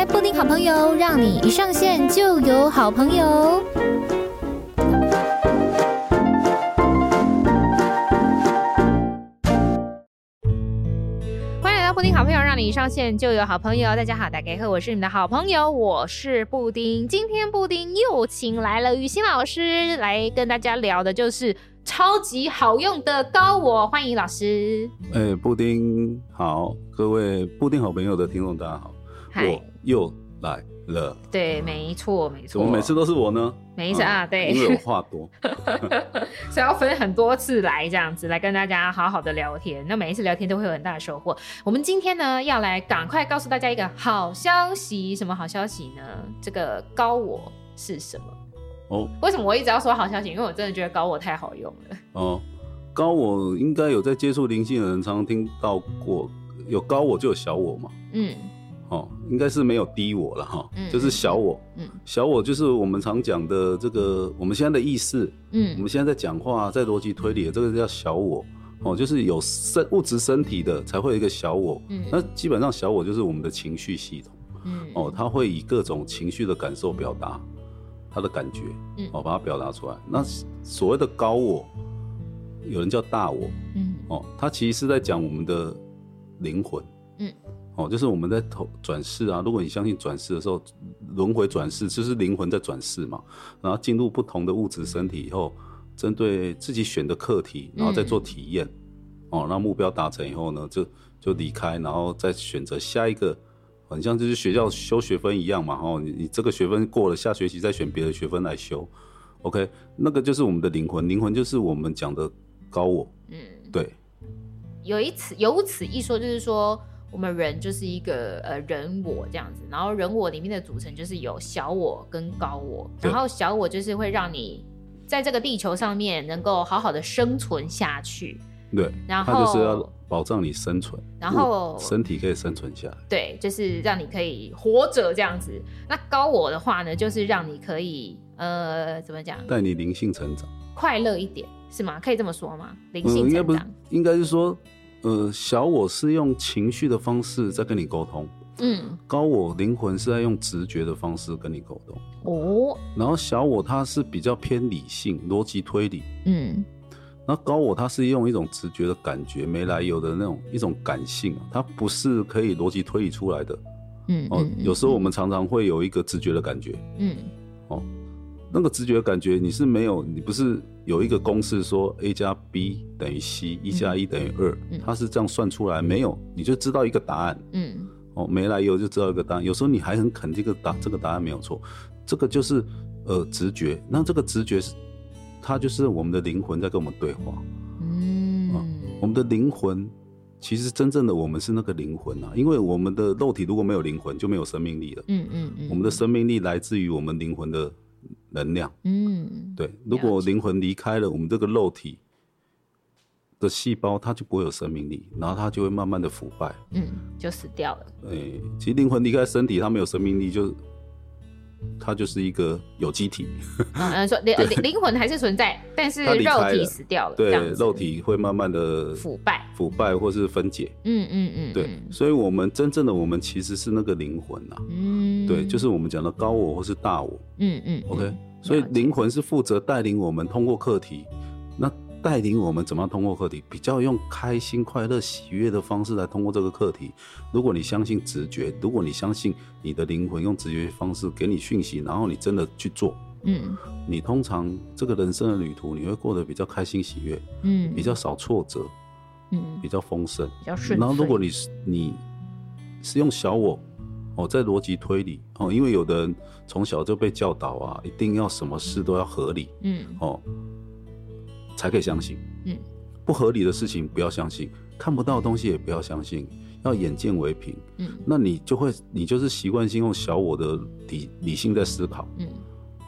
开布丁好朋友，让你一上线就有好朋友。欢迎来到布丁好朋友，让你一上线就有好朋友。大家好，大家好，我是你们的好朋友，我是布丁。今天布丁又请来了雨欣老师来跟大家聊的，就是。超级好用的高我，欢迎老师。哎、欸，布丁好，各位布丁好朋友的听众大家好，我又来了。对，没错，没错。怎么每次都是我呢？没事啊，对，因为我话多，所以要分很多次来这样子来跟大家好好的聊天。那每一次聊天都会有很大的收获。我们今天呢要来赶快告诉大家一个好消息，什么好消息呢？这个高我是什么？哦，为什么我一直要说好消息？因为我真的觉得高我太好用了。哦，高我应该有在接触灵性的人，常常听到过，有高我就有小我嘛。嗯，哦，应该是没有低我了哈，嗯、就是小我。嗯，小我就是我们常讲的这个我们现在的意识。嗯，我们现在在讲话，在逻辑推理的这个叫小我。哦，就是有身物质身体的才会有一个小我。嗯，那基本上小我就是我们的情绪系统。嗯，哦，它会以各种情绪的感受表达。他的感觉，嗯，哦，把它表达出来。那所谓的高我，有人叫大我，嗯，哦，它其实是在讲我们的灵魂，嗯，哦，就是我们在投转世啊。如果你相信转世的时候，轮回转世就是灵魂在转世嘛。然后进入不同的物质身体以后，针对自己选的课题，然后再做体验，嗯，哦，那目标达成以后呢，就就离开，然后再选择下一个。很像就是学校修学分一样嘛，哦，你你这个学分过了，下学期再选别的学分来修，OK，那个就是我们的灵魂，灵魂就是我们讲的高我，嗯，对。有一次有此一说，就是说我们人就是一个呃人我这样子，然后人我里面的组成就是有小我跟高我，然后小我就是会让你在这个地球上面能够好好的生存下去。对，然后他就是要保障你生存，然后身体可以生存下来。对，就是让你可以活着这样子。那高我的话呢，就是让你可以呃，怎么讲？带你灵性成长，快乐一点是吗？可以这么说吗？灵性成长，呃、应该不是，应该是说，呃，小我是用情绪的方式在跟你沟通，嗯，高我灵魂是在用直觉的方式跟你沟通。哦，然后小我它是比较偏理性、逻辑推理，嗯。那高我它是用一种直觉的感觉，没来由的那种一种感性，它不是可以逻辑推理出来的。嗯，哦，有时候我们常常会有一个直觉的感觉。嗯，哦，那个直觉的感觉你是没有，你不是有一个公式说 A 加 B 等于 C，一加一等于二，它是这样算出来，没有你就知道一个答案。嗯，哦，没来由就知道一个答案。有时候你还很肯定这个答这个答案没有错，这个就是呃直觉。那这个直觉是。它就是我们的灵魂在跟我们对话，嗯，啊、我们的灵魂其实真正的我们是那个灵魂啊，因为我们的肉体如果没有灵魂，就没有生命力了，嗯嗯嗯，我们的生命力来自于我们灵魂的能量，嗯，对，如果灵魂离开了我们这个肉体的细胞，它就不会有生命力，然后它就会慢慢的腐败，嗯，就死掉了。哎，其实灵魂离开身体，它没有生命力就。它就是一个有机体，嗯，说灵 灵魂还是存在，但是肉体死掉了，对，肉体会慢慢的腐败、腐败或是分解，嗯嗯嗯，对，所以我们真正的我们其实是那个灵魂呐，嗯，对，就是我们讲的高我或是大我，嗯嗯，OK，所以灵魂是负责带领我们通过课题，那。带领我们怎么样通过课题，比较用开心、快乐、喜悦的方式来通过这个课题。如果你相信直觉，如果你相信你的灵魂用直觉方式给你讯息，然后你真的去做，嗯，你通常这个人生的旅途你会过得比较开心、喜悦，嗯，比较少挫折，嗯，比较丰盛，比较顺。然后如果你是你是用小我哦，在逻辑推理哦，因为有的人从小就被教导啊，一定要什么事都要合理，嗯，哦。才可以相信，嗯，不合理的事情不要相信，看不到的东西也不要相信，要眼见为凭，嗯，那你就会，你就是习惯性用小我的理理性在思考，嗯，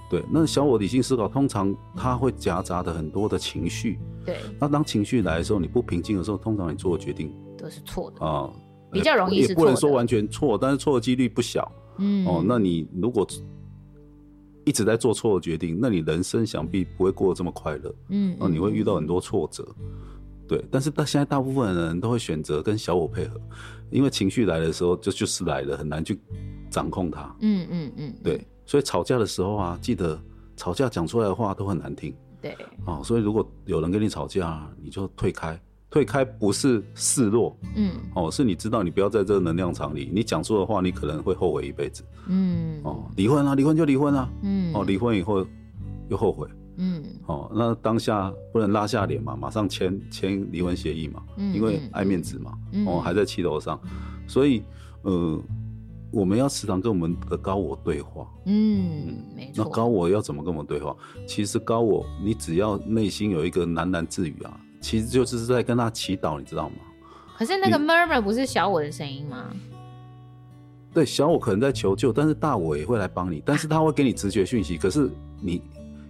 对，那小我理性思考通常它会夹杂的很多的情绪，对，那当情绪来的时候，你不平静的时候，通常你做的决定都是错的。啊，比较容易是错，也不能说完全错，但是错的几率不小，嗯，哦，那你如果。一直在做错的决定，那你人生想必不会过得这么快乐，嗯，你会遇到很多挫折，对。但是到现在，大部分的人都会选择跟小我配合，因为情绪来的时候就就是来了，很难去掌控它。嗯嗯嗯，对，所以吵架的时候啊，记得吵架讲出来的话都很难听。对，哦，所以如果有人跟你吵架，你就退开。退开不是示弱，嗯，哦，是你知道你不要在这个能量场里，你讲出的话，你可能会后悔一辈子。嗯，哦，离婚啊，离婚就离婚啊。嗯，哦，离婚以后又后悔。嗯，哦，那当下不能拉下脸嘛，马上签签离婚协议嘛，嗯，因为爱面子嘛，嗯，哦，还在气头上，所以呃。我们要时常跟我们的高我对话。嗯，没错。那高我要怎么跟我们对话？其实高我，你只要内心有一个喃喃自语啊，其实就是在跟他祈祷，你知道吗？可是那个 murmur 不是小我的声音吗？对，小我可能在求救，但是大我也会来帮你，但是他会给你直觉讯息。可是你。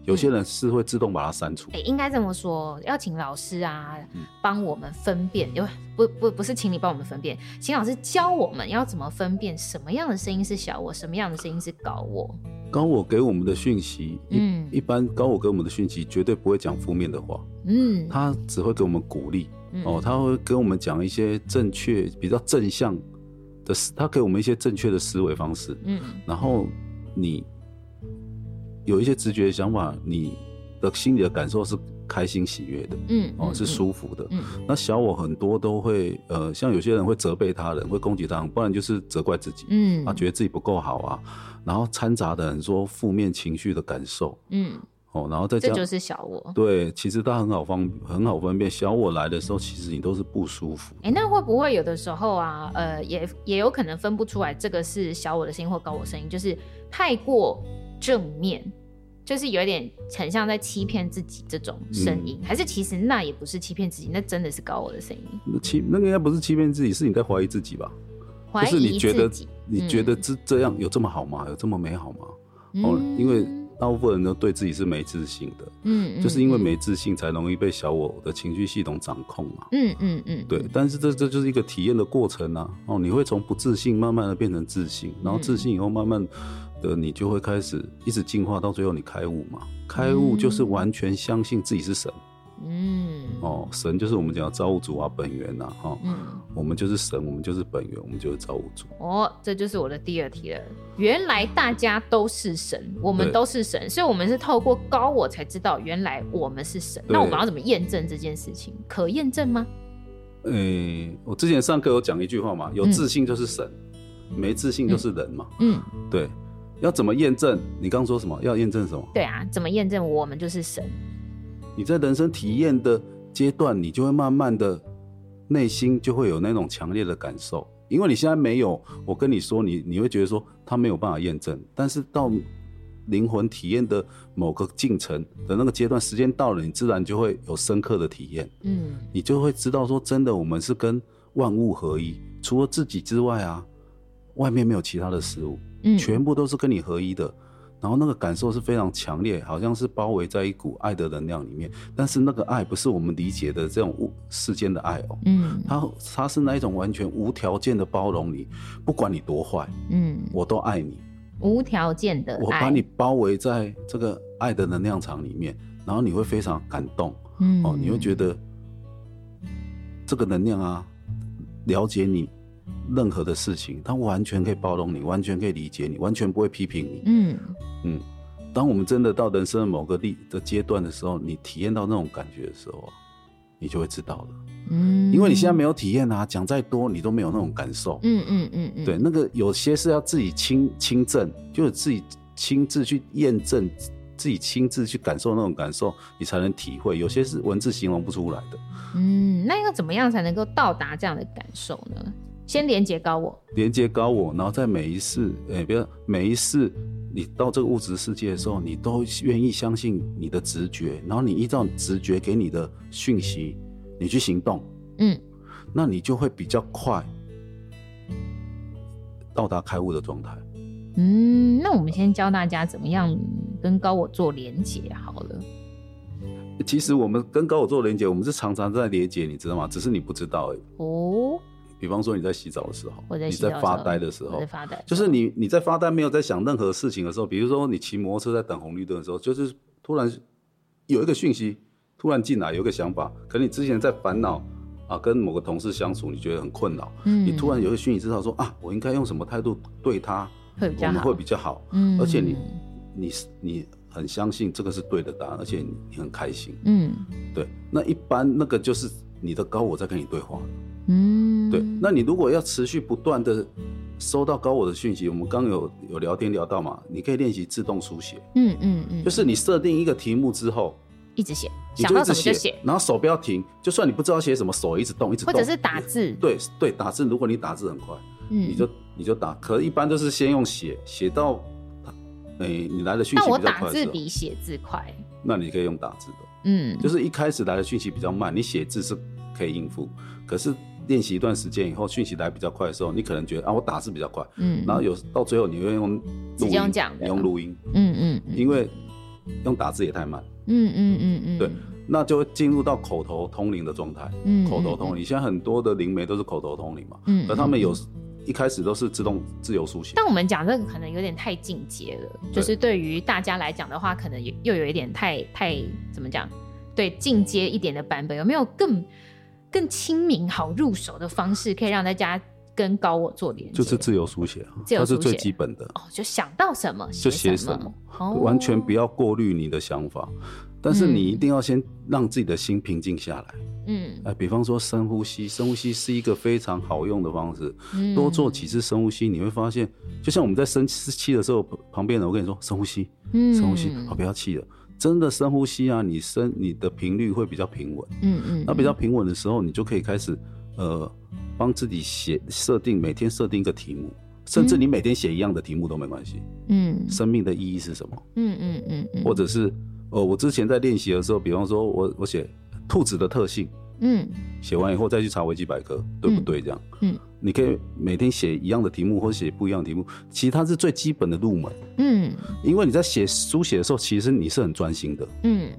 有些人是会自动把它删除。哎、欸，应该这么说，要请老师啊，帮我们分辨，因为不不不是请你帮我们分辨，请老师教我们要怎么分辨什么样的声音是小我，什么样的声音是高我。高我给我们的讯息，嗯，一般高我给我们的讯息绝对不会讲负面的话，嗯，他只会给我们鼓励，哦，他会跟我们讲一些正确、比较正向的，他给我们一些正确的思维方式，嗯，然后你。有一些直觉的想法，你的心里的感受是开心喜悦的，嗯，哦，是舒服的，嗯。那小我很多都会，呃，像有些人会责备他人，会攻击他人，不然就是责怪自己，嗯，他觉得自己不够好啊，然后掺杂的很多负面情绪的感受，嗯，哦，然后再这样，这就是小我。对，其实它很好方，很好分辨。小我来的时候，其实你都是不舒服。哎、欸，那会不会有的时候啊，呃，也也有可能分不出来，这个是小我的声音或高我声音，就是太过。正面就是有一点很像在欺骗自己这种声音，嗯，还是其实那也不是欺骗自己，那真的是高我的声音。那欺那个应该不是欺骗自己，是你在怀疑自己吧？怀疑自己。就是你觉得你觉得这这样有这么好吗？有这么美好吗？嗯、哦，因为大部分人都对自己是没自信的，嗯，就是因为没自信才容易被小我的情绪系统掌控嘛。嗯嗯嗯，对。但是这这就是一个体验的过程啊。哦，你会从不自信慢慢的变成自信，然后自信以后慢慢。的你就会开始一直进化，到最后你开悟嘛？开悟就是完全相信自己是神。嗯，哦，神就是我们讲的造物主啊，本源呐，哈，嗯，我们就是神，我们就是本源，我们就是造物主。哦，这就是我的第二题了。原来大家都是神，我们都是神，所以我们是透过高我才知道原来我们是神。那我们要怎么验证这件事情？可验证吗？诶、欸，我之前上课有讲一句话嘛，有自信就是神，嗯、没自信就是人嘛。嗯，对。要怎么验证？你刚刚说什么？要验证什么？对啊，怎么验证我们就是神？你在人生体验的阶段，你就会慢慢的内心就会有那种强烈的感受，因为你现在没有。我跟你说，你你会觉得说他没有办法验证，但是到灵魂体验的某个进程的那个阶段，时间到了，你自然就会有深刻的体验。嗯，你就会知道说，真的，我们是跟万物合一，除了自己之外啊，外面没有其他的事物。嗯全部都是跟你合一的，嗯，然后那个感受是非常强烈，好像是包围在一股爱的能量里面。但是那个爱不是我们理解的这种物世间的爱哦，嗯，它它是那一种完全无条件的包容你，不管你多坏，嗯，我都爱你，无条件的爱，我把你包围在这个爱的能量场里面，然后你会非常感动，嗯，哦，你会觉得这个能量啊，了解你。任何的事情，他完全可以包容你，完全可以理解你，完全不会批评你。嗯嗯，当我们真的到人生的某个地的阶段的时候，你体验到那种感觉的时候，你就会知道了。嗯，因为你现在没有体验啊，讲再多你都没有那种感受。嗯嗯嗯嗯，对，那个有些是要自己亲亲证，就是自己亲自去验证，自己亲自去感受那种感受，你才能体会。有些是文字形容不出来的。嗯，那要怎么样才能够到达这样的感受呢？先连接高我，连接高我，然后在每一世，哎、欸，比如每一世，你到这个物质世界的时候，你都愿意相信你的直觉，然后你依照直觉给你的讯息，你去行动，嗯，那你就会比较快到达开悟的状态。嗯，那我们先教大家怎么样跟高我做连接好了。其实我们跟高我做连接，我们是常常在连接，你知道吗？只是你不知道而已。哦。比方说你在洗澡的时候，在你在发呆的时候，在发呆，就是你你在发呆没有在想任何事情的时候，比如说你骑摩托车在等红绿灯的时候，就是突然有一个讯息突然进来，有一个想法，可能你之前在烦恼啊，跟某个同事相处，你觉得很困扰，嗯，你突然有一个讯息知道说啊，我应该用什么态度对他会比较好，我们会比较好。嗯，而且你你你很相信这个是对的答案，而且你你很开心。嗯，对。那一般那个就是你的高我在跟你对话。嗯，对。那你如果要持续不断的收到高我的讯息，我们刚有有聊天聊到嘛，你可以练习自动书写。嗯嗯嗯，就是你设定一个题目之后。一直写，想到什么就写，然后手不要停，就算你不知道写什么，手一直动，一直动。或者是打字。对对，打字，如果你打字很快，嗯，你就你就打。可一般都是先用写，写到，哎、欸，你来的讯息比较快。但我打字比写字快。那你可以用打字的，嗯，就是一开始来的讯息比较慢，你写字是可以应付。可是练习一段时间以后，讯息来比较快的时候，你可能觉得啊，我打字比较快，嗯，然后有到最后你会用录音，用讲的，你用录音，嗯嗯，因为用打字也太慢。嗯嗯嗯嗯，对，那就会进入到口头通灵的状态。嗯，口头通灵，现在很多的灵媒都是口头通灵嘛。嗯，而他们有一开始都是自动自由书写。但我们讲这个可能有点太进阶了，就是对于大家来讲的话，可能又有一点太太怎么讲？对，进阶一点的版本有没有更更亲民、好入手的方式，可以让大家跟高我做连接？就是自由书写啊，它是最基本的。哦，就想到什么就写什么。完全不要过滤你的想法，但是你一定要先让自己的心平静下来。嗯，哎，比方说深呼吸，深呼吸是一个非常好用的方式。嗯，多做几次深呼吸，你会发现，就像我们在生气的时候，旁边人我跟你说深呼吸，嗯，深呼吸，好，不要气了。真的深呼吸啊，你深你的频率会比较平稳。嗯嗯，那比较平稳的时候，你就可以开始呃，帮自己写设定，每天设定一个题目。甚至你每天写一样的题目都没关系。嗯，生命的意义是什么？嗯嗯嗯嗯。或者是，呃，我之前在练习的时候，比方说我我写兔子的特性，嗯，写完以后再去查维基百科，对不对？这样，嗯，你可以每天写一样的题目，或者写不一样的题目，其实它是最基本的入门。嗯，因为你在写书写的时候，其实你是很专心的。嗯，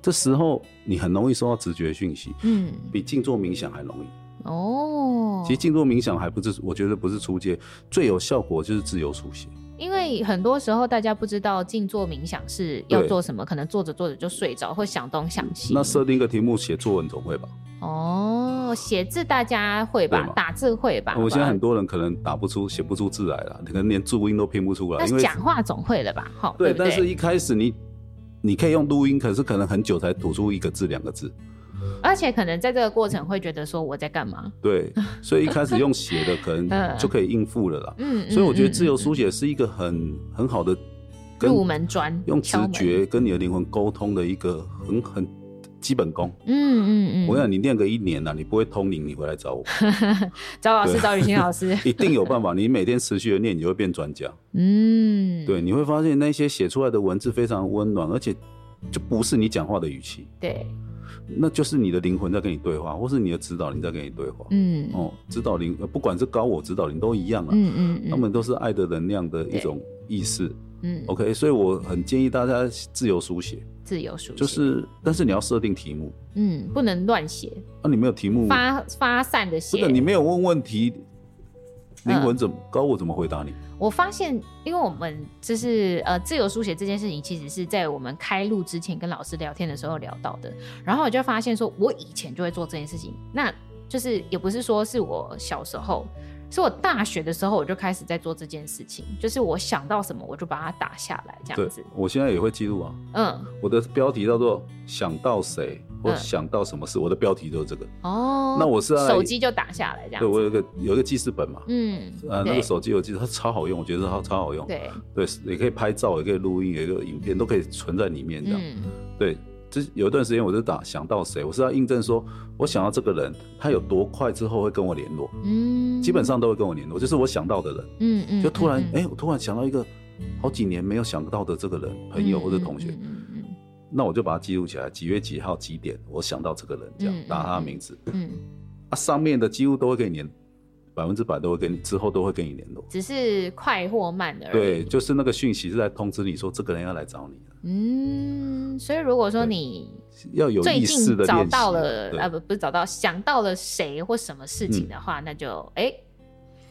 这时候你很容易收到直觉讯息。嗯，比静坐冥想还容易。哦，其实静坐冥想还不是，我觉得不是出街，最有效果就是自由书写。因为很多时候大家不知道静坐冥想是要做什么，可能做着做着就睡着，或想东想西。那设定一个题目写作文总会吧？哦，写字大家会吧？打字会吧？我现在很多人可能打不出、写不出字来了，可能连注音都拼不出来。但是讲话总会了吧？好，对，但是一开始你你可以用录音，可是可能很久才吐出一个字、两个字。而且可能在这个过程会觉得说我在干嘛？对，所以一开始用写的可能 就可以应付了啦。嗯，所以我觉得自由书写是一个很很好的入门砖，用直觉跟你的灵魂沟通的一个很很基本功。嗯嗯嗯，我想你讲，你练个一年了，你不会通灵，你回来找我，找老师，找雨欣老师，一定有办法。你每天持续的练，你就会变专家。嗯，对，你会发现那些写出来的文字非常温暖，而且就不是你讲话的语气。对。那就是你的灵魂在跟你对话，或是你的指导灵在跟你对话。嗯，哦，指导灵，不管是高我指导灵都一样啊。嗯嗯，嗯他们都是爱的能量的一种意识。嗯，OK，所以我很建议大家自由书写。自由书写就是，但是你要设定题目。嗯，不能乱写。那、啊、你没有题目，发发散的写。不是，你没有问问题。灵魂怎么、嗯、高我怎么回答你？我发现，因为我们就是呃自由书写这件事情，其实是在我们开录之前跟老师聊天的时候聊到的。然后我就发现说，我以前就会做这件事情，那就是也不是说是我小时候。是我大学的时候，我就开始在做这件事情，就是我想到什么，我就把它打下来，这样子。我现在也会记录啊。嗯，我的标题叫做“想到谁或想到什么事”，嗯、我的标题就是这个。哦，那我是手机就打下来这样子。对，我有一个有一个记事本嘛。嗯，啊，那个手机我记得，它超好用，我觉得它超好用。对，对，也可以拍照，也可以录音，也可以影片，都可以存在里面这样。嗯、对。这有一段时间，我就打想到谁，我是要印证说，我想到这个人，他有多快之后会跟我联络，嗯，基本上都会跟我联络，就是我想到的人，嗯嗯，就突然，哎、我突然想到一个好几年没有想到的这个人，朋友或者同学，嗯嗯，嗯，那我就把它记录起来，几月几号几点，我想到这个人，这样打他的名字，嗯，啊，上面的几乎都会跟你连，百分之百都会跟你之后都会跟你联络，只是快或慢的而已。对，就是那个讯息是在通知你说这个人要来找你。嗯，所以如果说你要有意识的找到了啊，不不是找到想到了谁或什么事情的话，嗯、那就哎。欸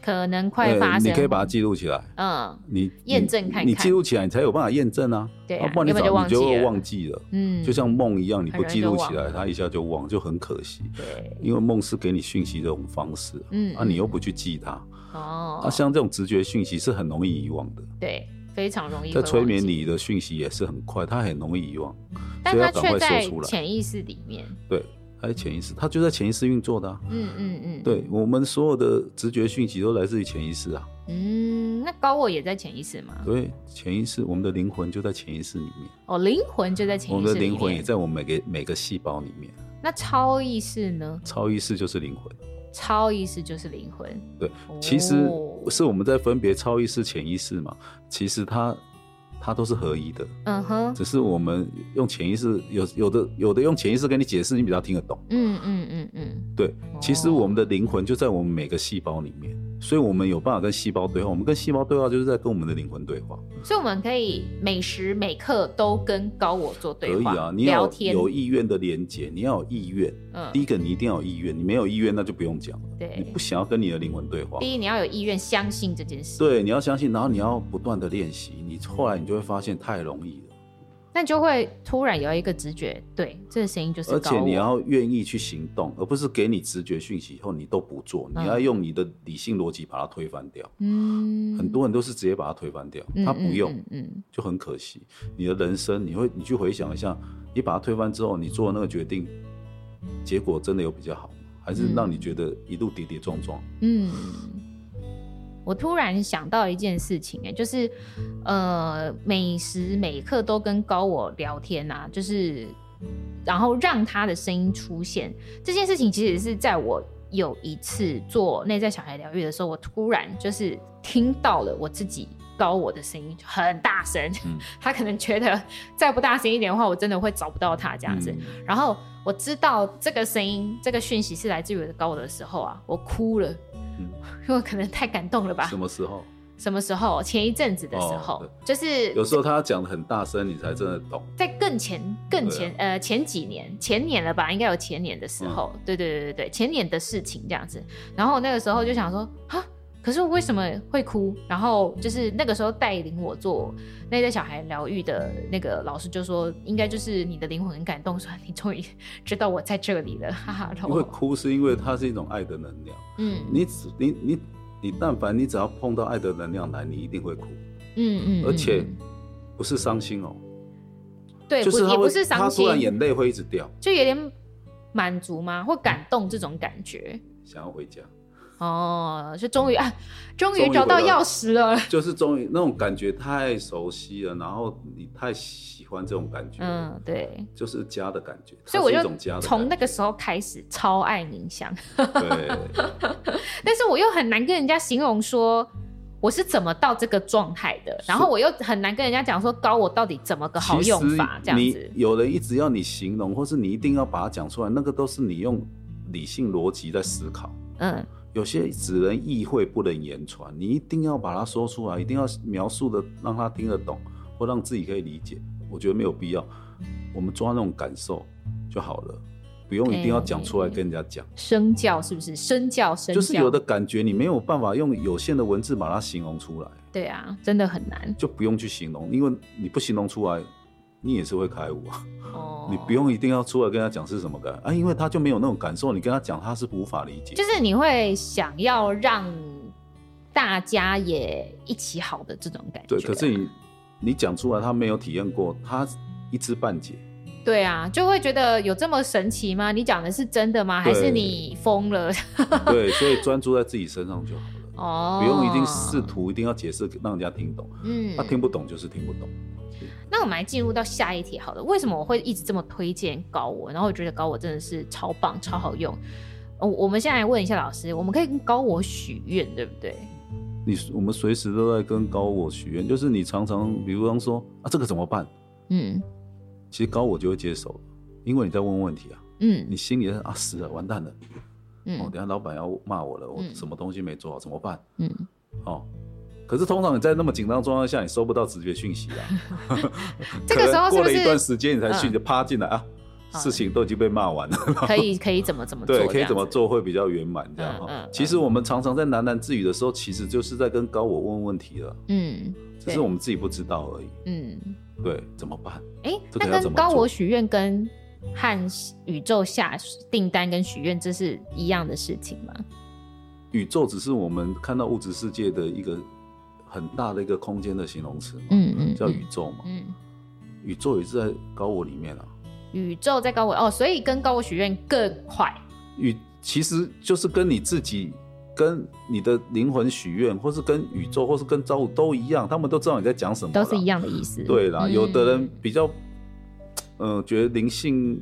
可能快发生，你可以把它记录起来。嗯，你验证看看，你记录起来，你才有办法验证啊。对，不然你早你就会忘记了。嗯，就像梦一样，你不记录起来，它一下就忘，就很可惜。对，因为梦是给你讯息这种方式。嗯，啊，你又不去记它，哦，啊像这种直觉讯息是很容易遗忘的。对，非常容易。在催眠里的讯息也是很快，它很容易遗忘，但它却在潜意识里面。对。还有潜意识，它就在潜意识运作的、啊。嗯嗯嗯，对我们所有的直觉讯息都来自于潜意识啊。嗯，那高我也在潜意识吗？对，潜意识，我们的灵魂就在潜意识里面。哦，灵魂就在潜意识里面。我们的灵魂也在我们每个每个细胞里面。那超意识呢？超意识就是灵魂。超意识就是灵魂。对，其实是我们在分别超意识、潜意识嘛。其实它。它都是合一的，嗯哼，只是我们用潜意识，有有的有的用潜意识跟你解释，你比较听得懂，嗯嗯嗯嗯，对，其实我们的灵魂就在我们每个细胞里面。所以，我们有办法跟细胞对话。我们跟细胞对话，就是在跟我们的灵魂对话。所以，我们可以每时每刻都跟高我做对话。可以啊，你要有意愿的连接，你要有意愿。嗯，第一个，你一定要有意愿。你没有意愿，那就不用讲了。对，你不想要跟你的灵魂对话。第一，你要有意愿，相信这件事。对，你要相信，然后你要不断的练习。你后来你就会发现太容易了。那就会突然有一个直觉，对，这个声音就是。而且你要愿意去行动，而不是给你直觉讯息以后你都不做，嗯、你要用你的理性逻辑把它推翻掉。嗯，很多人都是直接把它推翻掉，他不用，嗯，嗯，嗯，就很可惜。你的人生，你会，你去回想一下，你把它推翻之后，你做的那个决定，结果真的有比较好，还是让你觉得一路跌跌撞撞？嗯。我突然想到一件事情，哎，就是，呃，每时每刻都跟高我聊天呐、啊，就是，然后让他的声音出现这件事情，其实是在我有一次做内在小孩疗愈的时候，我突然就是听到了我自己高我的声音很大声，嗯、他可能觉得再不大声一点的话，我真的会找不到他这样子。嗯、然后我知道这个声音、这个讯息是来自于我的高我的时候啊，我哭了。因为可能太感动了吧？什么时候？什么时候？前一阵子的时候，哦、就是有时候他讲的很大声，你才真的懂。在更前、更前，啊、呃，前几年、前年了吧？应该有前年的时候。嗯、对对对对对，前年的事情这样子。然后那个时候就想说，啊，可是我为什么会哭？然后就是那个时候带领我做那个小孩疗愈的那个老师就说，应该就是你的灵魂很感动，说你终于知道我在这里了，哈哈。因为哭是因为它是一种爱的能量。嗯，你只你你。你你但凡你只要碰到爱的能量来，你一定会哭，嗯嗯，而且不是伤心哦，对，就是也不是伤心，他突然眼泪会一直掉，就有点满足吗？或感动这种感觉，想要回家。哦，就终于啊，终于找到钥匙了。就是终于那种感觉太熟悉了，然后你太喜欢这种感觉，嗯，对，就是家的感觉。所以我就从那个时候开始超爱冥想。对，但是我又很难跟人家形容说我是怎么到这个状态的，然后我又很难跟人家讲说高我到底怎么个好用法这样子。有人一直要你形容，或是你一定要把它讲出来，那个都是你用理性逻辑在思考，嗯。有些只能意会不能言传，你一定要把它说出来，一定要描述的让他听得懂，或让自己可以理解。我觉得没有必要，我们抓那种感受就好了，不用一定要讲出来跟人家讲。身教是不是？身教，身教就是有的感觉，你没有办法用有限的文字把它形容出来。对啊，真的很难。就不用去形容，因为你不形容出来。你也是会开悟啊，哦，你不用一定要出来跟他讲是什么感啊，因为他就没有那种感受，你跟他讲他是无法理解。就是你会想要让大家也一起好的这种感觉。对，可是你你讲出来，他没有体验过，他一知半解。对啊，就会觉得有这么神奇吗？你讲的是真的吗？还是你疯了？对，所以专注在自己身上就好了。哦，不用一定试图一定要解释让人家听懂。嗯，他听不懂就是听不懂。那我们来进入到下一题，好了，为什么我会一直这么推荐高我？然后我觉得高我真的是超棒、超好用。哦，我们现在来问一下老师，我们可以跟高我许愿，对不对？你我们随时都在跟高我许愿，就是你常常，比如说啊，这个怎么办？嗯，其实高我就会接手，因为你在问问题啊。嗯，你心里啊，死了，完蛋了。嗯，哦，等下老板要骂我了，我什么东西没做好，怎么办？嗯，哦。可是通常你在那么紧张状况下，你收不到直觉讯息啊。这个时候过了一段时间，你才去，你就趴进来啊，事情都已经被骂完了。可以 可以怎么怎么做？对，可以怎么做会比较圆满这样哈。其实我们常常在喃喃自语的时候，其实就是在跟高我问问题了。嗯，只是我们自己不知道而已。嗯，对，怎么办？哎，那跟高我许愿跟和宇宙下订单跟许愿这是一样的事情吗？宇宙只是我们看到物质世界的一个很大的一个空间的形容词嘛，嗯嗯，叫宇宙嘛，嗯，宇宙也是在高我里面啊。宇宙在高我哦，所以跟高我许愿更快。宇其实就是跟你自己、跟你的灵魂许愿，或是跟宇宙，或是跟造物都一样，他们都知道你在讲什么，都是一样的意思。对啦，嗯、有的人比较，嗯、呃，觉得灵性。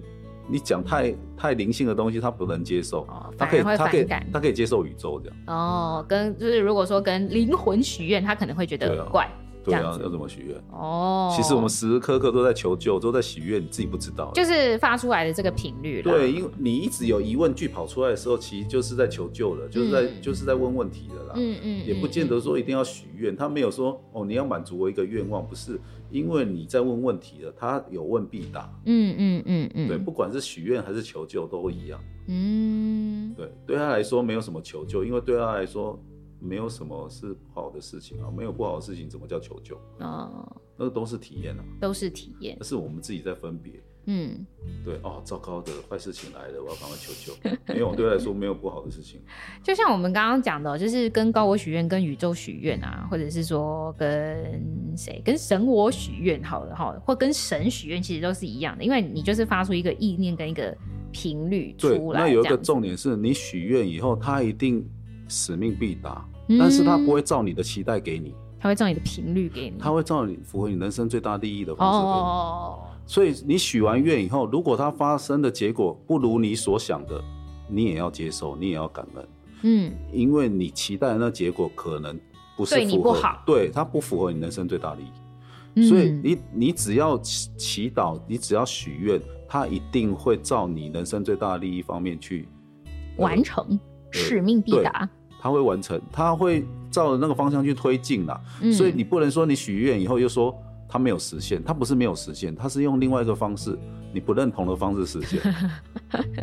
你讲太太灵性的东西，他不能接受，哦、他可以，他可以，他可以接受宇宙这样。哦，跟就是如果说跟灵魂许愿，他可能会觉得怪。对啊，要怎么许愿？哦，其实我们时时刻刻都在求救，都在许愿，你自己不知道。就是发出来的这个频率。对，因为你一直有疑问句跑出来的时候，其实就是在求救了，就是在、嗯、就是在问问题的啦。嗯嗯。也不见得说一定要许愿，他没有说哦，你要满足我一个愿望，不是。因为你在问问题了，他有问必答。嗯嗯嗯嗯，对，不管是许愿还是求救都一样。嗯，对，对他来说没有什么求救，因为对他来说没有什么是不好的事情啊，没有不好的事情，怎么叫求救？哦，那个都是体验啊，都是体验，那是我们自己在分别。嗯，对哦，糟糕的坏事情来了，我要赶快求救。没有，对我来说没有不好的事情。就像我们刚刚讲的，就是跟高我许愿、跟宇宙许愿啊，或者是说跟谁、跟神我许愿，好了哈，或跟神许愿，其实都是一样的，因为你就是发出一个意念跟一个频率出来。那有一个重点是你许愿以后，他一定使命必达，嗯、但是他不会照你的期待给你，他会照你的频率给你，他会照你符合你人生最大利益的方式给你。哦所以你许完愿以后，如果它发生的结果不如你所想的，你也要接受，你也要感恩。嗯，因为你期待的那结果可能不是符合，对你不好，对，它不符合你人生最大利益。嗯，所以你你只要祈祈祷，你只要许愿，它一定会照你人生最大的利益方面去完成，呃，使命必达。它会完成，它会照着那个方向去推进啦。嗯，所以你不能说你许愿以后又说。它没有实现，他不是没有实现，他是用另外一个方式，你不认同的方式实现，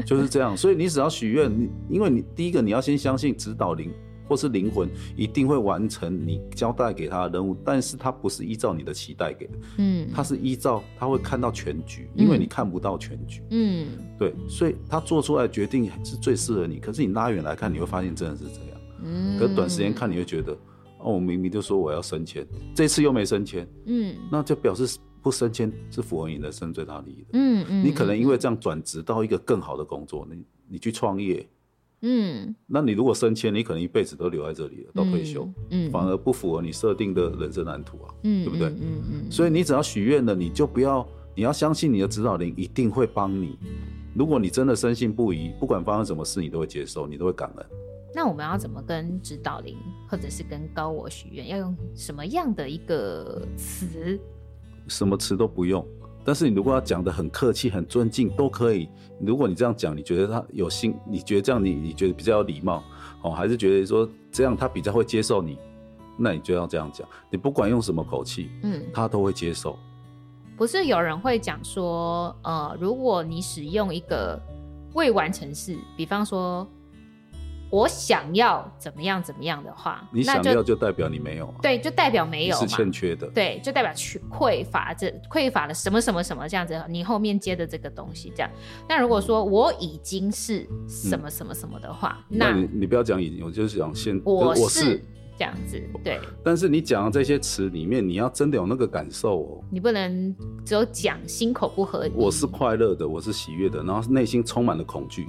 就是这样。所以你只要许愿，你因为你第一个你要先相信指导灵或是灵魂一定会完成你交代给他的任务，但是它不是依照你的期待给的，嗯，它是依照他会看到全局，因为你看不到全局，嗯，对，所以他做出来决定是最适合你，可是你拉远来看，你会发现真的是这样，嗯，可短时间看你会觉得。哦，我明明就说我要升迁，这次又没升迁，嗯，那就表示不升迁是符合你人生最大利益的，嗯嗯，你可能因为这样转职到一个更好的工作，你你去创业，嗯，那你如果升迁，你可能一辈子都留在这里了，到退休，嗯，反而不符合你设定的人生蓝图啊，嗯，对不对？嗯嗯，所以你只要许愿了，你就不要，你要相信你的指导灵一定会帮你。如果你真的深信不疑，不管发生什么事，你都会接受，你都会感恩。那我们要怎么跟指导灵，或者是跟高我许愿？要用什么样的一个词？什么词都不用。但是你如果要讲的很客气、很尊敬，都可以。如果你这样讲，你觉得他有心，你觉得这样你你觉得比较有礼貌，哦，还是觉得说这样他比较会接受你，那你就要这样讲。你不管用什么口气，嗯，他都会接受。不是有人会讲说，呃，如果你使用一个未完成式，比方说。我想要怎么样怎么样的话，你想要就代表你没有，对，就代表没有，是欠缺的，对，就代表缺匮乏，这匮乏了什么什么什么这样子，你后面接的这个东西这样。那如果说我已经是什么什么什么的话，那你你不要讲已经，我就是讲现我是。这样子，对。但是你讲的这些词里面，你要真的有那个感受哦。你不能只有讲，心口不合。我是快乐的，我是喜悦的，然后内心充满了恐惧。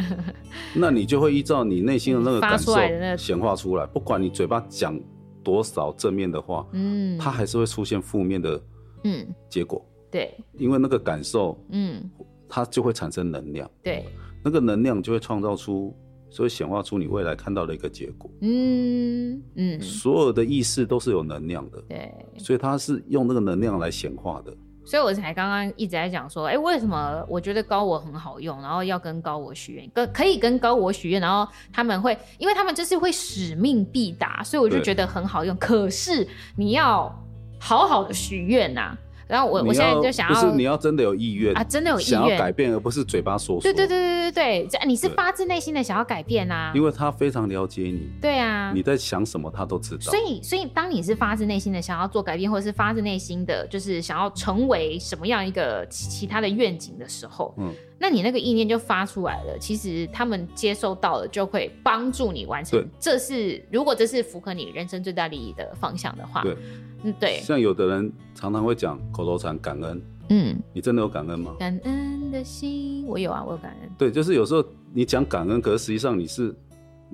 那你就会依照你内心的那个感受显化出来。不管你嘴巴讲多少正面的话，嗯，它还是会出现负面的，嗯，结果。对。因为那个感受，嗯，它就会产生能量。对。那个能量就会创造出。所以显化出你未来看到的一个结果。嗯嗯，所有的意识都是有能量的。对，所以它是用那个能量来显化的。所以我才刚刚一直在讲说，哎、欸，为什么我觉得高我很好用，然后要跟高我许愿，跟可以跟高我许愿，然后他们会，因为他们就是会使命必达，所以我就觉得很好用。可是你要好好的许愿呐。然后我我现在就想要，不是你要真的有意愿啊，真的有意愿想要改变，而不是嘴巴说说。对对对对对对，你是发自内心的想要改变啊。因为他非常了解你。对啊。你在想什么，他都知道。所以所以，当你是发自内心的想要做改变，或者是发自内心的就是想要成为什么样一个其其他的愿景的时候，嗯，那你那个意念就发出来了，其实他们接收到了，就会帮助你完成。对，这是如果这是符合你人生最大利益的方向的话，对，嗯，对。像有的人常常会讲口头禅感恩，嗯，你真的有感恩吗？感恩的心，我有啊，我有感恩。对，就是有时候你讲感恩，可是实际上你是。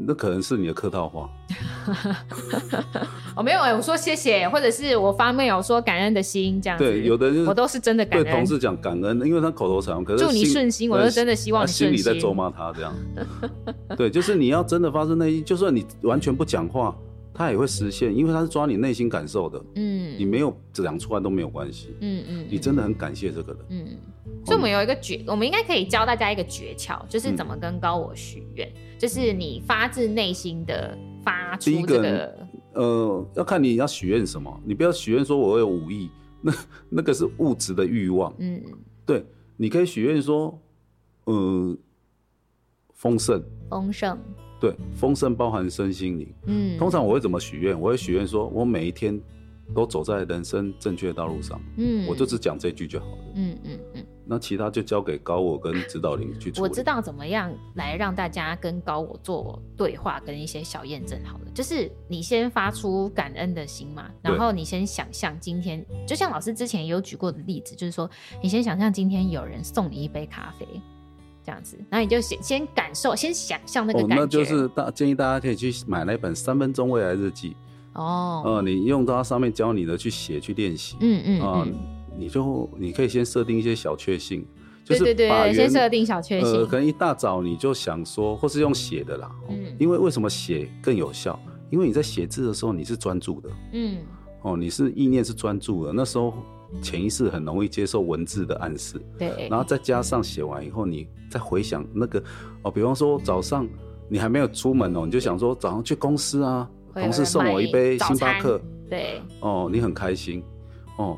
那可能是你的客套话。我 没有哎、欸，我说谢谢，或者是我发 mail 说感恩的心这样子。对，有的人、就是、我都是真的感恩。对同事讲感恩，因为他口头禅，可是祝你顺心，我是真的希望你顺心。心里在咒骂他这样。对，就是你要真的发自内心，就算你完全不讲话，他也会实现，因为他是抓你内心感受的。嗯，你没有讲出来都没有关系。嗯嗯，你真的很感谢这个人。嗯。所以，我们有一个诀，我们应该可以教大家一个诀窍，就是怎么跟高我许愿。嗯、就是你发自内心的发出这个。第一个，呃，要看你要许愿什么。你不要许愿说我有五亿，那那个是物质的欲望。嗯，对，你可以许愿说，呃，丰盛。丰盛。对，丰盛包含身心灵。嗯，通常我会怎么许愿？我会许愿说，我每一天都走在人生正确的道路上。嗯，我就只讲这句就好了。嗯嗯嗯。嗯那其他就交给高我跟指导灵去处理。我知道怎么样来让大家跟高我做对话，跟一些小验证。好了，就是你先发出感恩的心嘛，然后你先想象今天，就像老师之前有举过的例子，就是说你先想象今天有人送你一杯咖啡，这样子，然后你就先先感受，先想象那个感觉。哦，那就是大建议大家可以去买那本《三分钟未来日记》哦，呃，你用到它上面教你的去写去练习，嗯嗯嗯。你就你可以先设定一些小确幸，就是对对对，先设定小确幸。呃，可能一大早你就想说，或是用写的啦，嗯，因为为什么写更有效？因为你在写字的时候你是专注的，嗯，哦，你是意念是专注的，那时候潜意识很容易接受文字的暗示，对，然后再加上写完以后，你再回想那个，哦，比方说早上你还没有出门哦，你就想说早上去公司啊，同事送我一杯星巴克，对，哦，你很开心。哦，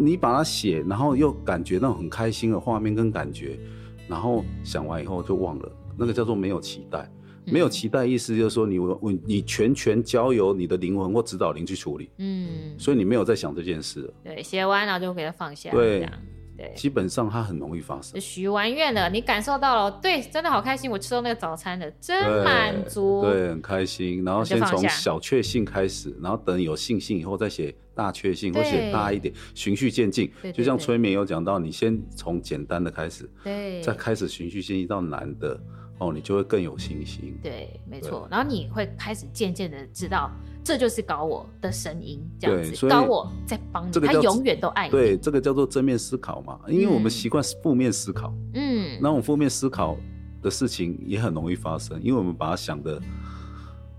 你把它写，然后又感觉到很开心的画面跟感觉，然后想完以后就忘了，那个叫做没有期待。嗯、没有期待意思就是说你我你全权交由你的灵魂或指导灵去处理。嗯，所以你没有在想这件事了。对，写完然后就给它放下。对。对，基本上它很容易发生。许完愿了，你感受到了，对，真的好开心，我吃到那个早餐了，真满足。对，很开心。然后先从小确幸开始，然后等有信心以后再写大确幸，或写大一点，循序渐进。就像催眠有讲到，你先从简单的开始，对，再开始循序渐进到难的，哦，你就会更有信心。对，没错。然后你会开始渐渐的知道。这就是高我的声音，这样子，高我在帮你，他永远都爱你。对，这个叫做正面思考嘛，因为我们习惯负面思考，嗯，那种负面思考的事情也很容易发生，因为我们把它想的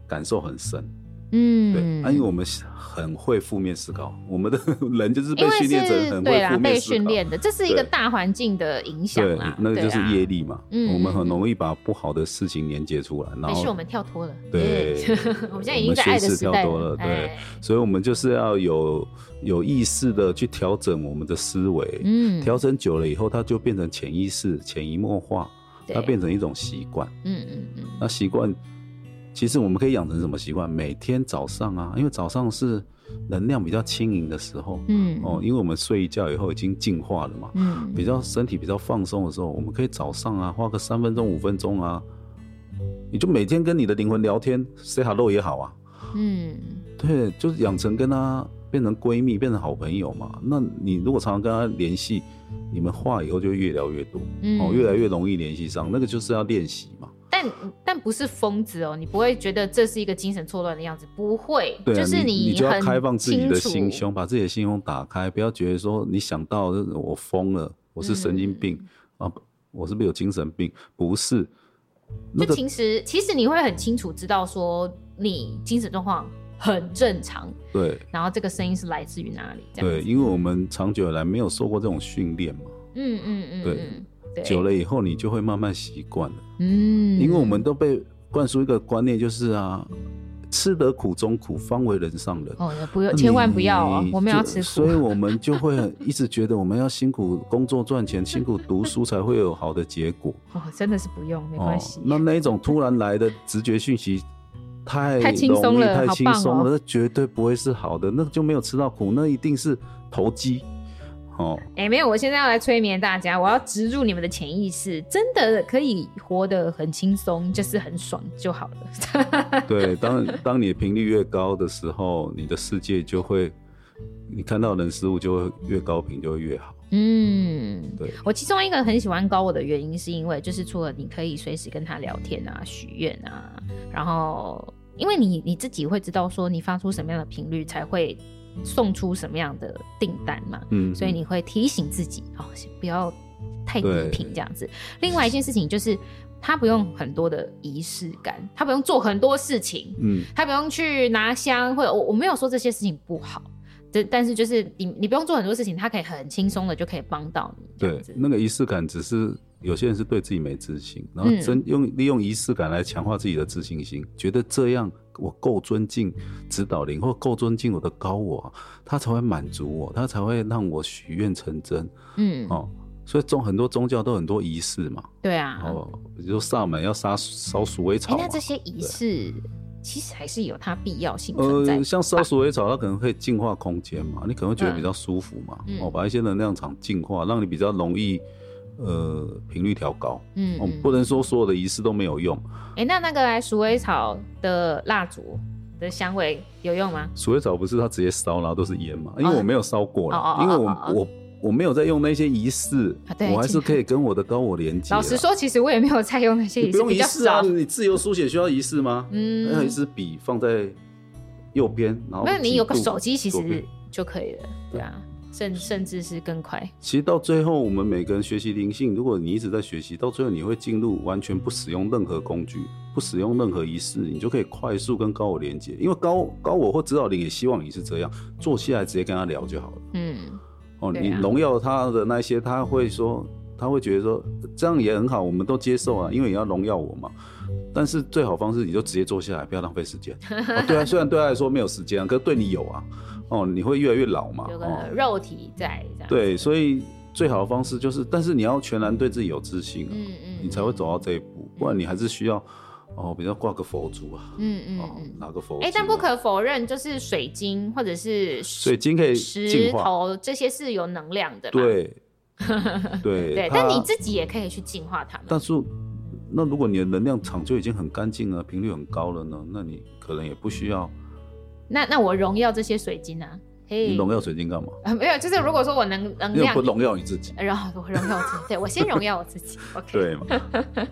感受很深。嗯，对，啊，因为我们很会负面思考，我们的 人就是被训练成很会负面思考，被训练的，这是一个大环境的影响啦，对，那个就是业力嘛。嗯，我们很容易把不好的事情连接出来，然后没事，我们跳脱了。对，我们现在已经在爱的时代了。对，所以我们就是要有有意识的去调整我们的思维，嗯，调整久了以后，它就变成潜意识，潜移默化，它变成一种习惯。嗯嗯嗯，那习惯。其实我们可以养成什么习惯？每天早上啊，因为早上是能量比较轻盈的时候，嗯，哦，因为我们睡一觉以后已经进化了嘛，嗯，比较身体比较放松的时候，我们可以早上啊，花个三分钟、五分钟啊，你就每天跟你的灵魂聊天，say hello 也好啊，嗯，对，就是养成跟他变成闺蜜、变成好朋友嘛。那你如果常常跟他联系，你们话以后就越聊越多，嗯，哦，越来越容易联系上，那个就是要练习嘛。但但不是疯子哦，你不会觉得这是一个精神错乱的样子，不会，就是你你就要开放自己的心胸，把自己的心胸打开，不要觉得说你想到我疯了，我是神经病、嗯、啊，我是不是有精神病？不是，那其实其实你会很清楚知道说你精神状况很正常，对，然后这个声音是来自于哪里？对，因为我们长久以来没有受过这种训练嘛，嗯嗯嗯，对。久了以后，你就会慢慢习惯了。嗯，因为我们都被灌输一个观念，就是啊，吃得苦中苦，方为人上人。哦，不要，千万不要啊！我们要吃苦，所以我们就会一直觉得我们要辛苦工作赚钱，辛苦读书才会有好的结果。哦，真的是不用，没关系。那那一种突然来的直觉讯息，太太轻松了，太轻松了，那绝对不会是好的，那就没有吃到苦，那一定是投机。哦，哎、欸，没有，我现在要来催眠大家，我要植入你们的潜意识，真的可以活得很轻松，就是很爽就好了。对，当当你的频率越高的时候，你的世界就会，你看到人事物就会越高频，就会越好。嗯，对，我其中一个很喜欢高我的原因，是因为就是除了你可以随时跟他聊天啊、许愿啊，然后因为你你自己会知道说你发出什么样的频率才会送出什么样的订单嘛，嗯，所以你会提醒自己哦，不要太低频这样子。另外一件事情就是他不用很多的仪式感，他不用做很多事情，嗯，他不用去拿香，或者我我没有说这些事情不好。这，但是就是你，你不用做很多事情，他可以很轻松的就可以帮到你。对，那个仪式感只是有些人是对自己没自信，然后真用利用仪式感来强化自己的自信心，嗯、觉得这样我够尊敬指导灵，或够尊敬我的高我，他才会满足我，他才会让我许愿成真。嗯，哦，所以宗很多宗教都很多仪式嘛。对啊。哦，比如说萨满要杀烧鼠尾草，那这些仪式。其实还是有它必要性存在。呃，像烧鼠尾草，它可能可以净化空间嘛，你可能会觉得比较舒服嘛。嗯、哦，把一些能量场净化，让你比较容易，呃，频率调高。嗯，嗯，不能说所有的仪式都没有用。哎、欸，那那个来鼠尾草的蜡烛的香味有用吗？鼠尾草不是它直接烧，然后都是烟嘛？因为我没有烧过了，哦、因为我、我。我没有在用那些仪式，啊、我还是可以跟我的高我连接。老实说，其实我也没有在用那些仪式，不用仪式啊。你自由书写需要仪式吗？嗯，那一支笔放在右边，然后那你有个手机其实就可以了，对啊，甚甚至是更快。其实到最后，我们每个人学习灵性，如果你一直在学习，到最后你会进入完全不使用任何工具，不使用任何仪式，你就可以快速跟高我连接。因为高高我或指导灵也希望你是这样，坐下来直接跟他聊就好了。嗯。哦，你荣耀他的那些，他会说，他会觉得说这样也很好，我们都接受啊，因为你要荣耀我嘛。但是最好方式，你就直接坐下来，不要浪费时间。哦，对啊，虽然对他来说没有时间，可是对你有啊。哦，你会越来越老嘛。有个肉体在这样。对，所以最好的方式就是，但是你要全然对自己有自信啊，嗯嗯，你才会走到这一步，不然你还是需要。哦，比较挂个佛珠啊，嗯嗯，哦，拿个佛珠。哎、欸，但不可否认，就是水晶或者是水晶可以石头这些是有能量的。对，对 对，但你自己也可以去净化它们。但是，那如果你的能量场就已经很干净了，频率很高了呢？那你可能也不需要。那那我荣耀这些水晶啊。你荣耀水晶干嘛？啊，没有，就是如果说我能能量，不荣耀你自己，然后我荣耀我自己，对我先荣耀我自己，OK。对嘛，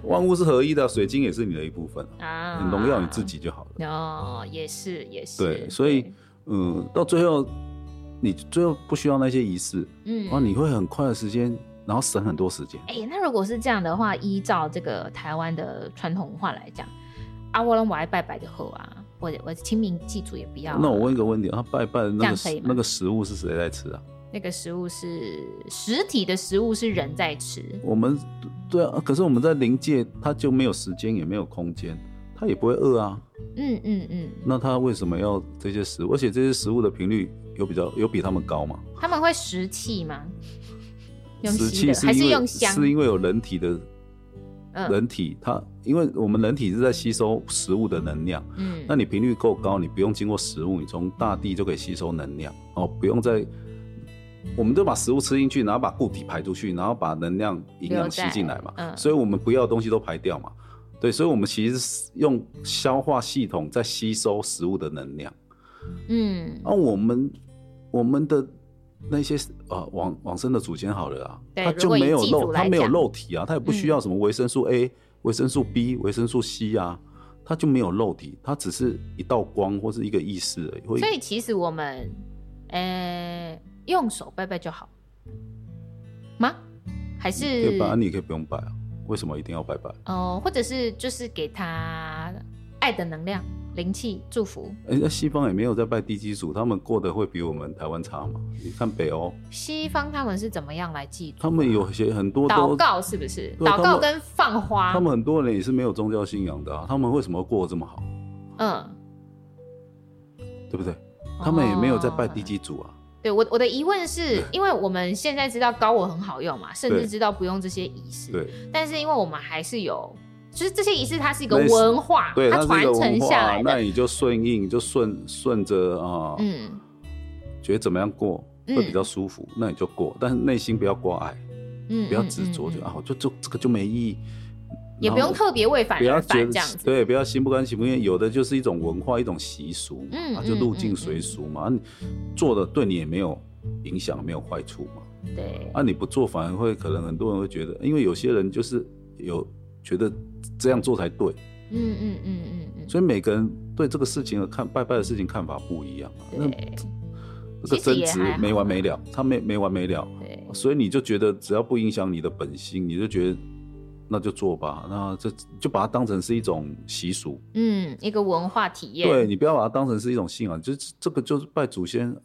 万物是合一的，水晶也是你的一部分啊。你荣耀你自己就好了。哦，也是也是。对，所以嗯，到最后你最后不需要那些仪式，嗯，然后你会很快的时间，然后省很多时间。哎，那如果是这样的话，依照这个台湾的传统文化来讲，啊，我拢我爱拜拜的后啊。我我清明祭祖也不要。那我问一个问题，他拜拜的那个那个食物是谁在吃啊？那个食物是实体的食物，是人在吃。我们对啊，可是我们在灵界，他就没有时间，也没有空间，他也不会饿啊。嗯嗯嗯。那他为什么要这些食物？而且这些食物的频率有比较有比他们高吗？他们会食气吗？食气还是用香？是因为有人体的。人体它，因为我们人体是在吸收食物的能量，嗯，那你频率够高，你不用经过食物，你从大地就可以吸收能量，哦，不用再，我们都把食物吃进去，然后把固体排出去，然后把能量营养吸进来嘛，嗯，所以我们不要的东西都排掉嘛，对，所以我们其实是用消化系统在吸收食物的能量，嗯，那我们我们的。那些呃往往生的祖先好了啊，他就没有肉，他没有肉体啊，他也不需要什么维生素 A、维、嗯、生素 B、维生素 C 啊，他就没有肉体，他只是一道光或是一个意识而已。所以其实我们呃、欸、用手拜拜就好吗？还是拜，你可以不用拜啊？为什么一定要拜拜？哦、呃，或者是就是给他爱的能量。灵气祝福，哎、欸，那西方也没有在拜地基主，他们过得会比我们台湾差吗？你看北欧，西方他们是怎么样来祭祖？他们有些很多祷告，是不是？祷告跟放花他，他们很多人也是没有宗教信仰的啊，他们为什么过得这么好？嗯，对不对？他们也没有在拜地基主啊。哦、对我，我的疑问是因为我们现在知道高我很好用嘛，甚至知道不用这些仪式，对，但是因为我们还是有。就是这些仪式，它是一个文化，对，它传承下来的。那你就顺应，就顺顺着啊，嗯，觉得怎么样过，会比较舒服，那你就过，但是内心不要挂碍，嗯，不要执着，就啊，就就这个就没意义。也不用特别为反而反这样子，对，不要心不甘情不愿。有的就是一种文化，一种习俗嘛，嗯，就入境随俗嘛。嗯嗯嗯、做的对你也没有影响，没有坏处嘛。对，啊，你不做反而会可能很多人会觉得，因为有些人就是有觉得这样做才对。嗯嗯嗯嗯嗯。所以每个人对这个事情的看拜拜的事情看法不一样啊。对。那这个争执没完没了，他没没完没了。对。所以你就觉得只要不影响你的本心，你就觉得。那就做吧，那这就把它当成是一种习俗，嗯，一个文化体验。对，你不要把它当成是一种信仰，就是这个就是拜祖先，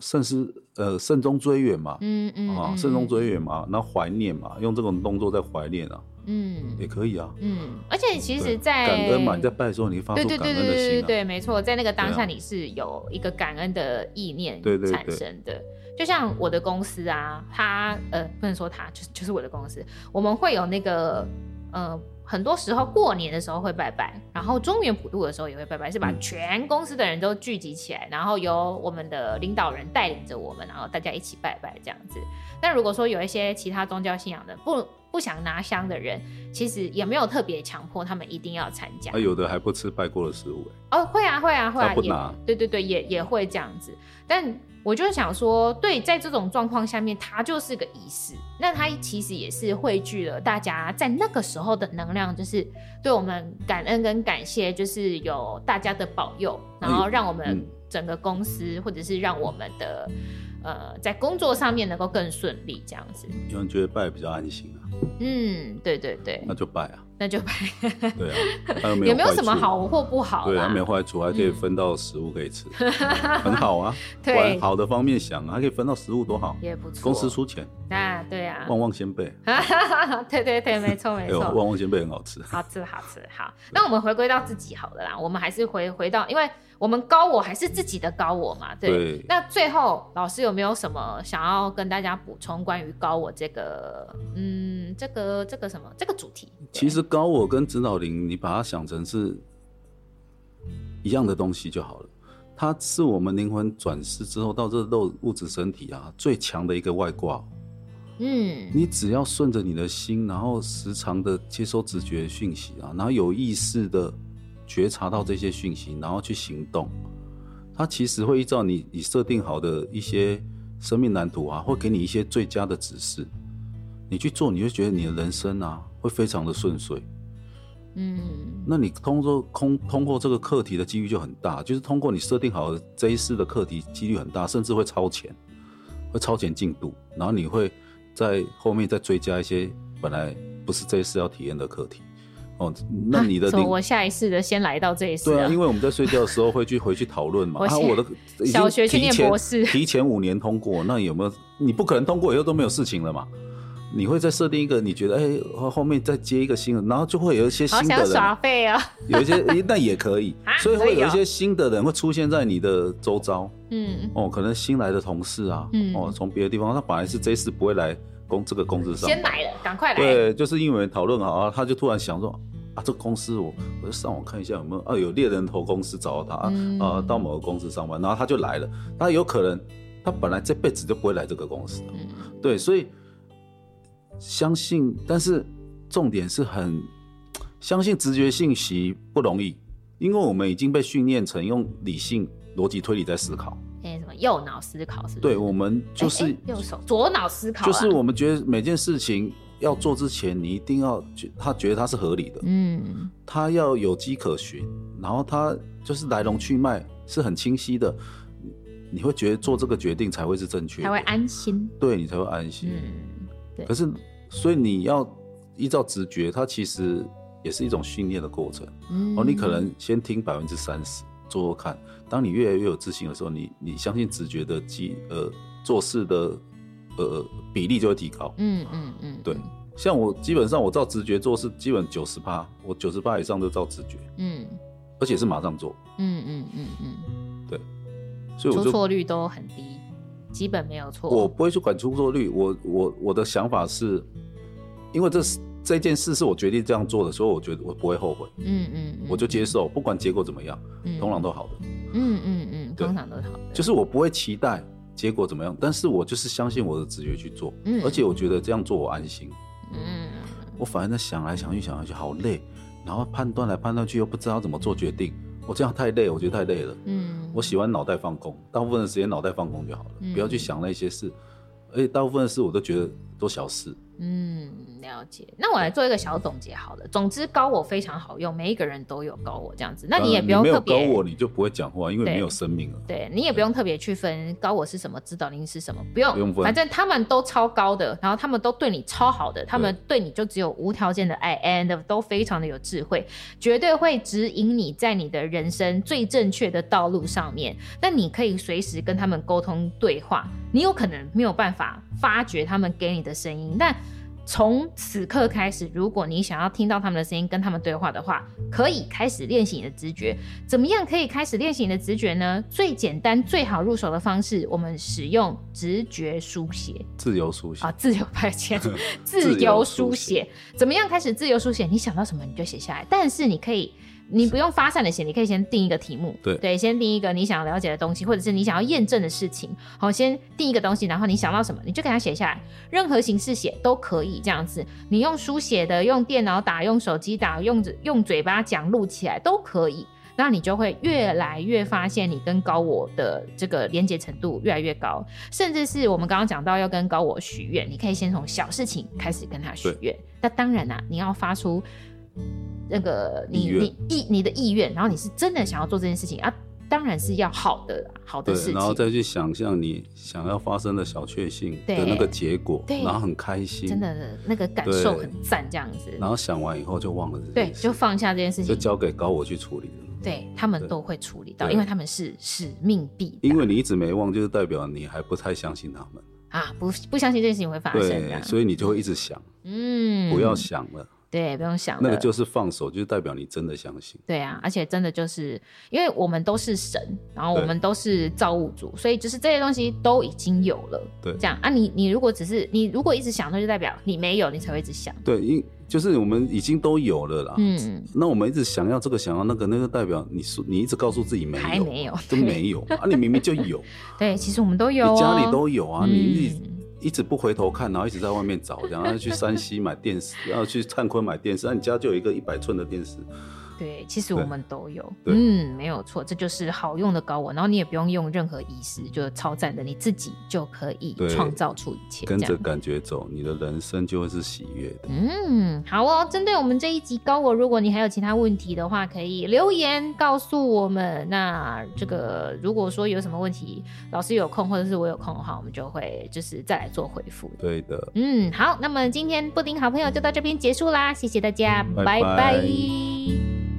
慎思呃慎终追远嘛，嗯嗯啊慎终追远嘛，然后怀念嘛，用这种动作在怀念啊，嗯，也可以啊，嗯，而且其实在，在感恩嘛，你在拜的时候，你发出感恩的心、啊，对对对对对对，没错，在那个当下你是有一个感恩的意念产生的。对对对就像我的公司啊，他呃不能说他，就是就是我的公司，我们会有那个呃很多时候过年的时候会拜拜，然后中原普渡的时候也会拜拜，是把全公司的人都聚集起来，然后由我们的领导人带领着我们，然后大家一起拜拜这样子。但如果说有一些其他宗教信仰的不不想拿香的人，其实也没有特别强迫他们一定要参加。啊，有的还不吃拜过的食物哦，会啊会啊会啊，不拿也对对对，也也会这样子，但。我就想说，对，在这种状况下面，它就是个仪式。那它其实也是汇聚了大家在那个时候的能量，就是对我们感恩跟感谢，就是有大家的保佑，然后让我们整个公司，或者是让我们的呃在工作上面能够更顺利，这样子。有人觉得拜比较安心啊。嗯，对对对。那就拜啊。那就拜，对啊，有没有什么好或不好？对，还没坏处，还可以分到食物可以吃，很好啊。对，好的方面想啊，还可以分到食物，多好，也不错。公司出钱啊，对啊，旺旺仙贝，对对对，没错没错，旺旺仙贝很好吃，好吃好吃。好，那我们回归到自己好了啦，我们还是回回到，因为我们高我还是自己的高我嘛，对。那最后老师有没有什么想要跟大家补充关于高我这个，嗯，这个这个什么这个主题？其实。高我跟指导灵，你把它想成是一样的东西就好了。它是我们灵魂转世之后到这肉物质身体啊最强的一个外挂。嗯，你只要顺着你的心，然后时常的接收直觉讯息啊，然后有意识的觉察到这些讯息，然后去行动，它其实会依照你你设定好的一些生命蓝图啊，会给你一些最佳的指示。你去做，你会觉得你的人生啊。会非常的顺遂，嗯，那你通过空通过这个课题的几率就很大，就是通过你设定好的这一次的课题几率很大，甚至会超前，会超前进度，然后你会在后面再追加一些本来不是这一次要体验的课题，哦，那你的、啊、我下一次的先来到这一次，对啊，因为我们在睡觉的时候会去回去讨论嘛，啊，我的小学去念博士，提前五年通过，那有没有你不可能通过以后都没有事情了嘛？你会再设定一个，你觉得哎、欸，后面再接一个新的，然后就会有一些新的人耍废啊，有一些那也可以，所以会有一些新的人会出现在你的周遭，嗯，哦，可能新来的同事啊，嗯，哦，从别的地方，他本来是这次不会来公这个公司上，先来了，赶快来，对，就是因为讨论好啊，他就突然想说啊，这个公司我我就上网看一下有没有啊，有猎人头公司找到他、嗯、啊，到某个公司上班，然后他就来了，他有可能他本来这辈子就不会来这个公司，嗯，对，所以。相信，但是重点是很相信直觉信息不容易，因为我们已经被训练成用理性逻辑推理在思考。右脑思考是不是？对，我们就是、欸欸、右手左脑思考、啊，就是我们觉得每件事情要做之前，你一定要觉他觉得它是合理的，嗯，他要有迹可循，然后他就是来龙去脉是很清晰的，你会觉得做这个决定才会是正确的，才会安心，对你才会安心，嗯，对。可是。所以你要依照直觉，它其实也是一种训练的过程。嗯，哦，你可能先听百分之三十，做做看。当你越来越有自信的时候，你你相信直觉的机呃做事的呃比例就会提高。嗯嗯嗯，对。像我基本上我照直觉做事，基本九十趴，我九十趴以上都照直觉。嗯，而且是马上做。嗯嗯嗯嗯，对。所以我出错率都很低，基本没有错。我不会去管出错率，我我我的想法是。因为这是这件事是我决定这样做的，所以我觉得我不会后悔。嗯嗯，我就接受，不管结果怎么样，通常都好的。嗯嗯嗯，通常都好的。就是我不会期待结果怎么样，但是我就是相信我的直觉去做，嗯，而且我觉得这样做我安心，嗯，我反而在想来想去想来想去好累，然后判断来判断去又不知道怎么做决定，我这样太累，我觉得太累了，嗯，我喜欢脑袋放空，大部分的时间脑袋放空就好了，嗯，不要去想那些事，而且大部分的事我都觉得都小事。嗯，了解。那我来做一个小总结好了。总之，高我非常好用，每一个人都有高我这样子。那你也不用特别、高我，你就不会讲话，因为没有生命了。对，对你也不用特别区分高我是什么，指导灵是什么，不用，不用分。反正他们都超高的，然后他们都对你超好的，他们对你就只有无条件的爱，and 都非常的有智慧，绝对会指引你在你的人生最正确的道路上面。那你可以随时跟他们沟通对话。你有可能没有办法发觉他们给你的声音，但从此刻开始，如果你想要听到他们的声音，跟他们对话的话，可以开始练习你的直觉。怎么样可以开始练习你的直觉呢？最简单、最好入手的方式，我们使用直觉书写，自由书写啊，自由派遣，自由书写。怎么样开始自由书写？你想到什么你就写下来，但是你可以。你不用发散的写，你可以先定一个题目，对对，先定一个你想要了解的东西，或者是你想要验证的事情。好，先定一个东西，然后你想到什么，你就给它写下来，任何形式写都可以这样子。你用书写的，用电脑打，用手机打，用用嘴巴讲录起来都可以。那你就会越来越发现你跟高我的这个连接程度越来越高，甚至是我们刚刚讲到要跟高我许愿，你可以先从小事情开始跟他许愿。那当然啦、啊，你要发出。那个你你意你的意愿，然后你是真的想要做这件事情啊，当然是要好的好的事情，然后再去想象你想要发生的小确幸的那个结果，对，然后很开心，真的那个感受很赞这样子。然后想完以后就忘了这件事，对，就放下这件事情，就交给高我去处理了。对，他们都会处理到，因为他们是使命必。因为你一直没忘，就是代表你还不太相信他们啊，不不相信这件事情会发生，对，所以你就会一直想，嗯，不要想了。对，不用想。那个就是放手，就是代表你真的相信。对啊，而且真的就是，因为我们都是神，然后我们都是造物主，所以就是这些东西都已经有了。对，这样啊你，你你如果只是你如果一直想，那就代表你没有，你才会一直想。对，因就是我们已经都有了啦。嗯。那我们一直想要这个，想要那个，那个代表你说你一直告诉自己没有，还没有，都没有啊！你明明就有。对，其实我们都有，你家里都有啊，嗯、你。一直不回头看，然后一直在外面找，然后去山西买电视，然后去灿坤买电视，那你家就有一个一百寸的电视。对，其实我们都有，嗯，没有错，这就是好用的高我，然后你也不用用任何仪式，就超赞的，你自己就可以创造出一切，跟着感觉走，你的人生就会是喜悦的。嗯，好哦，针对我们这一集高我，如果你还有其他问题的话，可以留言告诉我们。那这个如果说有什么问题，老师有空或者是我有空的话，我们就会就是再来做回复。对的，嗯，好，那么今天布丁好朋友就到这边结束啦，谢谢大家，拜拜。拜拜。